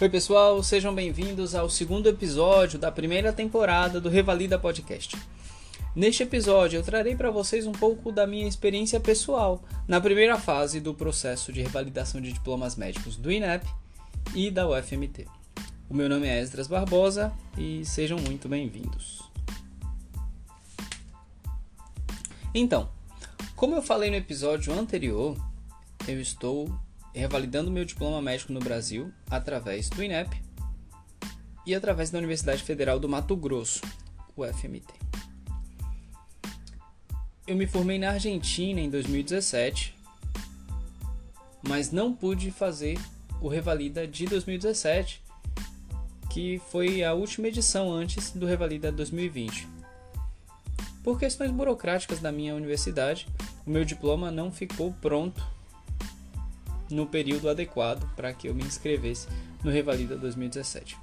Oi, pessoal, sejam bem-vindos ao segundo episódio da primeira temporada do Revalida Podcast. Neste episódio, eu trarei para vocês um pouco da minha experiência pessoal na primeira fase do processo de revalidação de diplomas médicos do INEP e da UFMT. O meu nome é Esdras Barbosa e sejam muito bem-vindos. Então, como eu falei no episódio anterior, eu estou revalidando meu diploma médico no Brasil através do INEP e através da Universidade Federal do Mato Grosso, UFMT. Eu me formei na Argentina em 2017, mas não pude fazer o Revalida de 2017, que foi a última edição antes do Revalida 2020. Por questões burocráticas da minha universidade, o meu diploma não ficou pronto no período adequado para que eu me inscrevesse no Revalida 2017.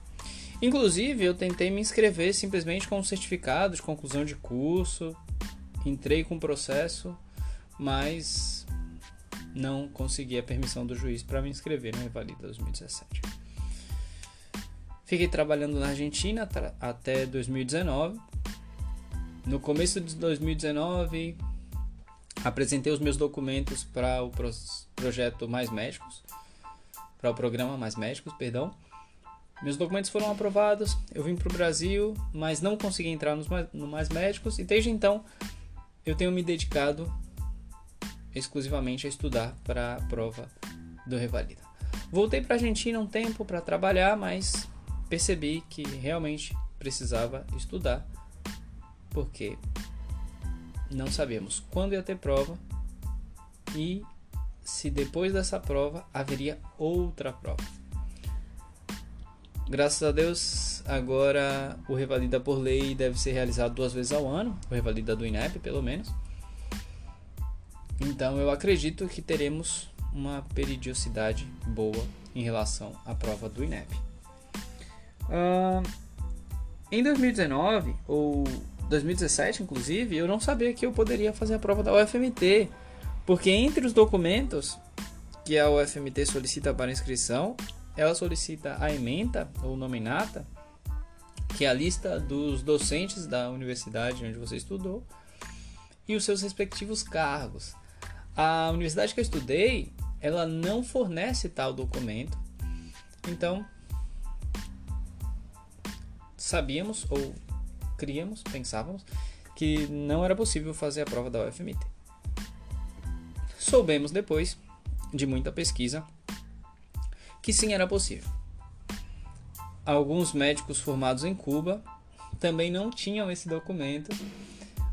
Inclusive, eu tentei me inscrever simplesmente com um certificado de conclusão de curso, entrei com o processo, mas não consegui a permissão do juiz para me inscrever no Revalida 2017. Fiquei trabalhando na Argentina até 2019. No começo de 2019, apresentei os meus documentos para o projeto Mais Médicos, para o programa Mais Médicos, perdão. Meus documentos foram aprovados, eu vim para o Brasil, mas não consegui entrar no Mais Médicos e desde então eu tenho me dedicado exclusivamente a estudar para a prova do Revalida. Voltei para a Argentina um tempo para trabalhar, mas percebi que realmente precisava estudar, porque não sabemos quando ia ter prova e se depois dessa prova haveria outra prova. Graças a Deus, agora o Revalida por lei deve ser realizado duas vezes ao ano, o Revalida do INEP, pelo menos. Então eu acredito que teremos uma periodicidade boa em relação à prova do INEP. Uh, em 2019, ou 2017 inclusive, eu não sabia que eu poderia fazer a prova da UFMT, porque entre os documentos que a UFMT solicita para inscrição, ela solicita a ementa ou nominata, que é a lista dos docentes da universidade onde você estudou e os seus respectivos cargos. A universidade que eu estudei, ela não fornece tal documento. Então, sabíamos ou criamos, pensávamos que não era possível fazer a prova da UFMT. Soubemos depois de muita pesquisa que sim era possível. Alguns médicos formados em Cuba também não tinham esse documento,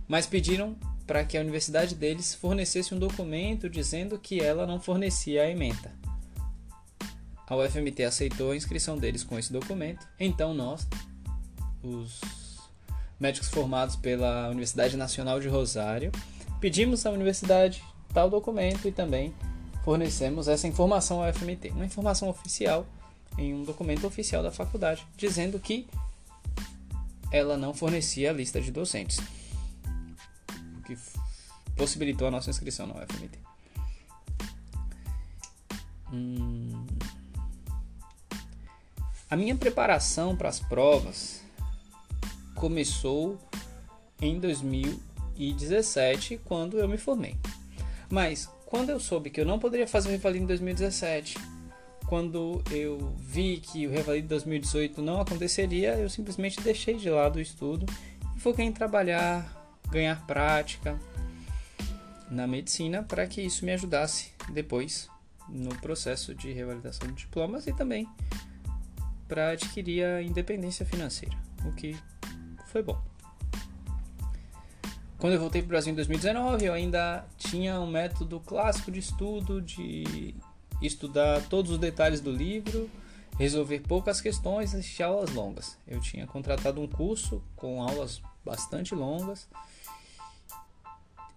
mas pediram para que a universidade deles fornecesse um documento dizendo que ela não fornecia a ementa. A UFMT aceitou a inscrição deles com esse documento, então nós, os médicos formados pela Universidade Nacional de Rosário, pedimos à universidade tal documento e também fornecemos essa informação ao FMT, uma informação oficial em um documento oficial da faculdade, dizendo que ela não fornecia a lista de docentes, o que possibilitou a nossa inscrição na UFMT. Hum... A minha preparação para as provas começou em 2017, quando eu me formei. Mas quando eu soube que eu não poderia fazer o Revalida em 2017, quando eu vi que o Revalida em 2018 não aconteceria, eu simplesmente deixei de lado o estudo e foquei em trabalhar, ganhar prática na medicina para que isso me ajudasse depois no processo de revalidação de diplomas e também para adquirir a independência financeira, o que foi bom. Quando eu voltei para o Brasil em 2019, eu ainda tinha um método clássico de estudo, de estudar todos os detalhes do livro, resolver poucas questões e assistir aulas longas. Eu tinha contratado um curso com aulas bastante longas.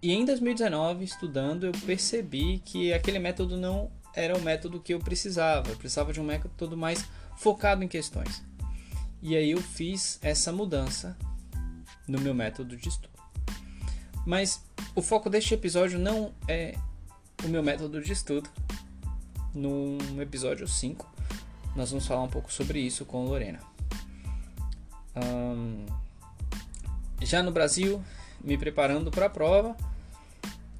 E em 2019, estudando, eu percebi que aquele método não era o método que eu precisava. Eu precisava de um método mais focado em questões. E aí eu fiz essa mudança no meu método de estudo. Mas o foco deste episódio não é o meu método de estudo, no episódio 5, nós vamos falar um pouco sobre isso com Lorena. Já no Brasil, me preparando para a prova,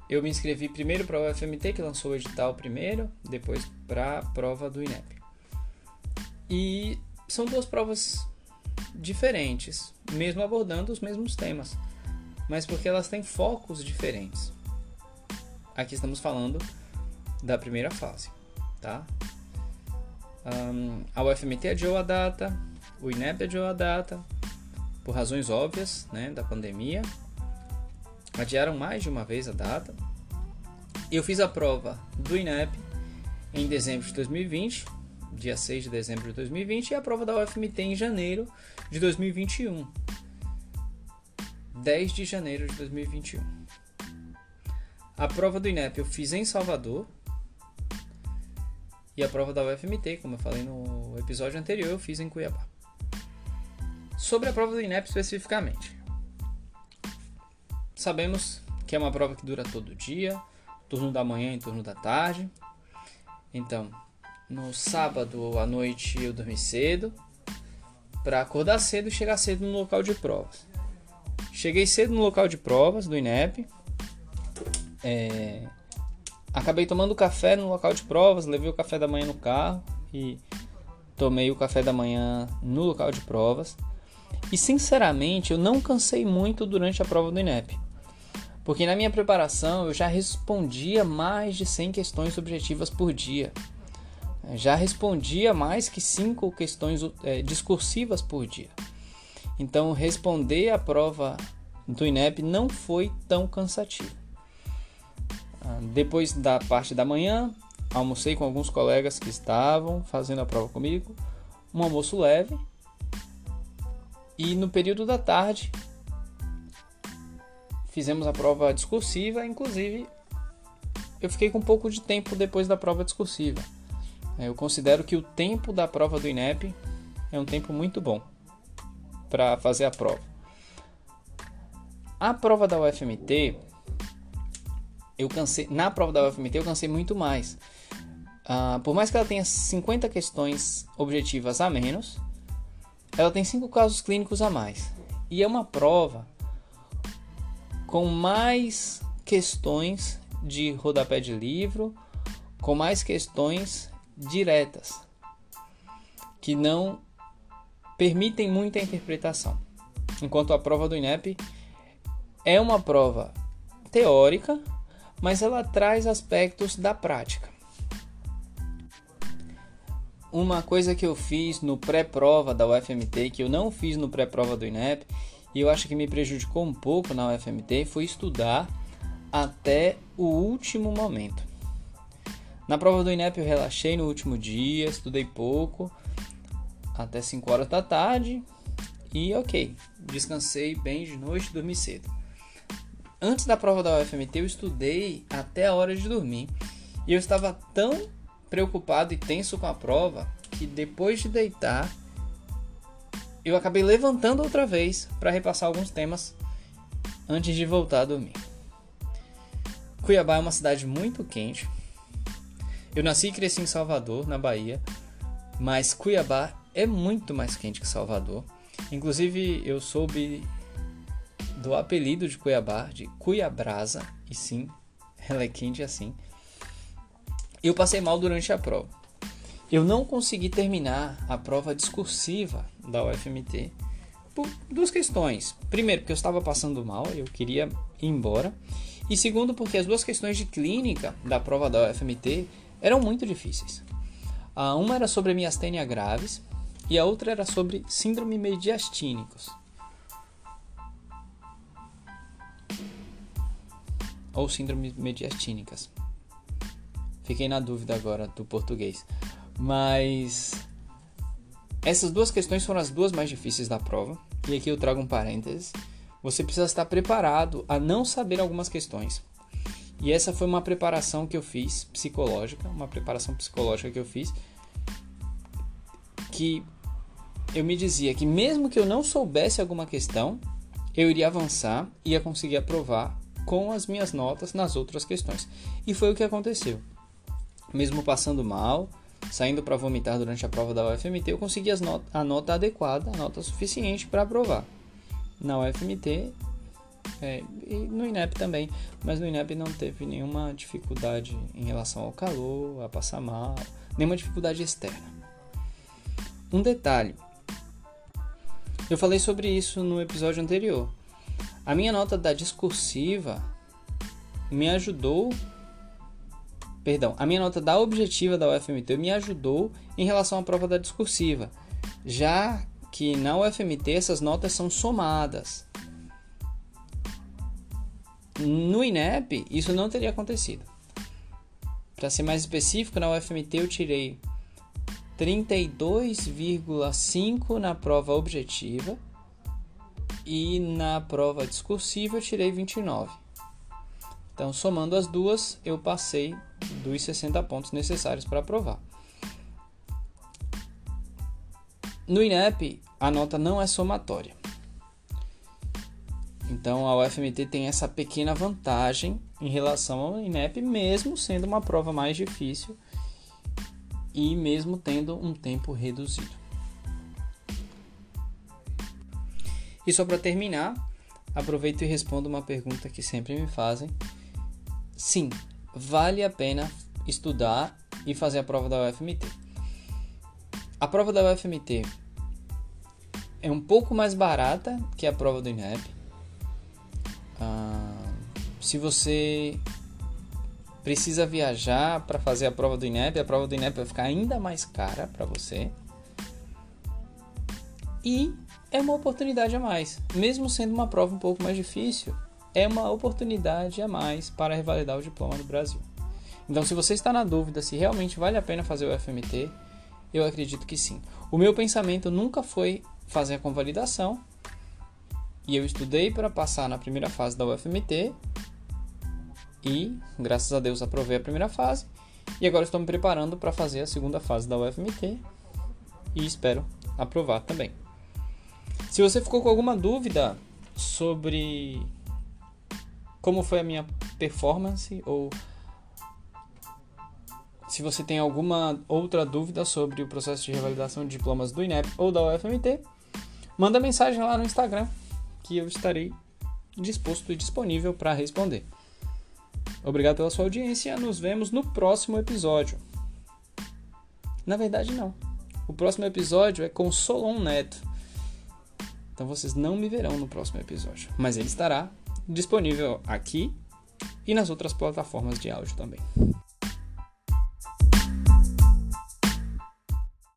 eu me inscrevi primeiro para o FMT, que lançou o edital primeiro, depois para a prova do INEP. E são duas provas diferentes, mesmo abordando os mesmos temas, mas porque elas têm focos diferentes. Aqui estamos falando da primeira fase, tá? Um, a UFMT adiou a data, o INEP adiou a data, por razões óbvias, né, da pandemia. Adiaram mais de uma vez a data. Eu fiz a prova do INEP em dezembro de 2020, dia 6 de dezembro de 2020, e a prova da UFMT em janeiro de 2021. 10 de janeiro de 2021. A prova do INEP eu fiz em Salvador. E a prova da UFMT, como eu falei no episódio anterior, eu fiz em Cuiabá. Sobre a prova do INEP especificamente. Sabemos que é uma prova que dura todo dia, turno da manhã e turno da tarde. Então, no sábado à noite eu dormi cedo para acordar cedo e chegar cedo no local de provas. Cheguei cedo no local de provas do INEP. É, acabei tomando café no local de provas, levei o café da manhã no carro e tomei o café da manhã no local de provas. E sinceramente, eu não cansei muito durante a prova do INEP. Porque na minha preparação eu já respondia mais de 100 questões objetivas por dia. Já respondia mais que 5 questões é, discursivas por dia. Então, responder a prova do INEP não foi tão cansativo. Ah, depois da parte da manhã, almocei com alguns colegas que estavam fazendo a prova comigo. Um almoço leve e no período da tarde fizemos a prova discursiva, inclusive eu fiquei com um pouco de tempo depois da prova discursiva. Eu considero que o tempo da prova do INEP é um tempo muito bom para fazer a prova. A prova da UFMT, eu cansei, na prova da UFMT eu cansei muito mais. Uh, por mais que ela tenha 50 questões objetivas a menos, ela tem cinco casos clínicos a mais. E é uma prova com mais questões de rodapé de livro, com mais questões diretas, que não permitem muita interpretação. Enquanto a prova do INEP é uma prova teórica, mas ela traz aspectos da prática uma coisa que eu fiz no pré-prova da UFMT, que eu não fiz no pré-prova do INEP, e eu acho que me prejudicou um pouco na UFMT, foi estudar até o último momento. Na prova do INEP eu relaxei no último dia, estudei pouco, até 5 horas da tarde, e ok, descansei bem de noite, dormi cedo. Antes da prova da UFMT eu estudei até a hora de dormir, e eu estava tão preocupado e tenso com a prova que depois de deitar eu acabei levantando outra vez para repassar alguns temas antes de voltar a dormir. Cuiabá é uma cidade muito quente. Eu nasci e cresci em Salvador, na Bahia, mas Cuiabá é muito mais quente que Salvador. Inclusive, eu soube do apelido de Cuiabá de Cuiabrasa, e sim, ela é quente assim eu passei mal durante a prova. Eu não consegui terminar a prova discursiva da UFMT por duas questões. Primeiro, porque eu estava passando mal, eu queria ir embora. E segundo, porque as duas questões de clínica da prova da UFMT eram muito difíceis. A uma era sobre miastênia graves e a outra era sobre síndrome mediastínicos. Ou síndromes mediastínicas. Fiquei na dúvida agora do português. Mas essas duas questões foram as duas mais difíceis da prova. E aqui eu trago um parênteses. Você precisa estar preparado a não saber algumas questões. E essa foi uma preparação que eu fiz psicológica, uma preparação psicológica que eu fiz que eu me dizia que mesmo que eu não soubesse alguma questão, eu iria avançar e ia conseguir aprovar com as minhas notas nas outras questões. E foi o que aconteceu mesmo passando mal, saindo para vomitar durante a prova da UFMT, eu consegui not a nota adequada, a nota suficiente para aprovar. Na UFMT é, e no INEP também, mas no INEP não teve nenhuma dificuldade em relação ao calor, a passar mal, nenhuma dificuldade externa. Um detalhe: eu falei sobre isso no episódio anterior. A minha nota da discursiva me ajudou. Perdão, a minha nota da objetiva da UFMT me ajudou em relação à prova da discursiva, já que na UFMT essas notas são somadas. No INEP, isso não teria acontecido. Para ser mais específico, na UFMT eu tirei 32,5 na prova objetiva e na prova discursiva eu tirei 29. Então, somando as duas, eu passei dos 60 pontos necessários para aprovar. No INEP, a nota não é somatória. Então a UFMT tem essa pequena vantagem em relação ao INEP, mesmo sendo uma prova mais difícil e mesmo tendo um tempo reduzido. E só para terminar, aproveito e respondo uma pergunta que sempre me fazem. Sim, vale a pena estudar e fazer a prova da UFMT. A prova da UFMT é um pouco mais barata que a prova do INEP ah, se você precisa viajar para fazer a prova do INEP, a prova do INEP vai ficar ainda mais cara para você. E é uma oportunidade a mais, mesmo sendo uma prova um pouco mais difícil, é uma oportunidade a mais para revalidar o diploma no Brasil. Então, se você está na dúvida se realmente vale a pena fazer o FMT, eu acredito que sim. O meu pensamento nunca foi fazer a convalidação, e eu estudei para passar na primeira fase da UFMT e, graças a Deus, aprovei a primeira fase. E agora estou me preparando para fazer a segunda fase da UFMT e espero aprovar também. Se você ficou com alguma dúvida sobre como foi a minha performance ou se você tem alguma outra dúvida sobre o processo de revalidação de diplomas do INEP ou da UFMT, manda mensagem lá no Instagram que eu estarei disposto e disponível para responder. Obrigado pela sua audiência. Nos vemos no próximo episódio. Na verdade, não. O próximo episódio é com Solon Neto. Então vocês não me verão no próximo episódio. Mas ele estará disponível aqui e nas outras plataformas de áudio também.